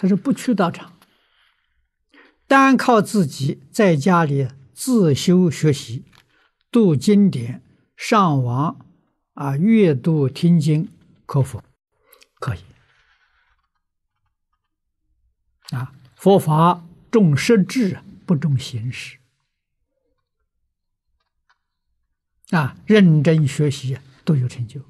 他是不去道场单靠自己在家里自修学习读经典上网啊阅读听经可否？可以。啊佛法重实质不重形式。啊认真学习都有成就。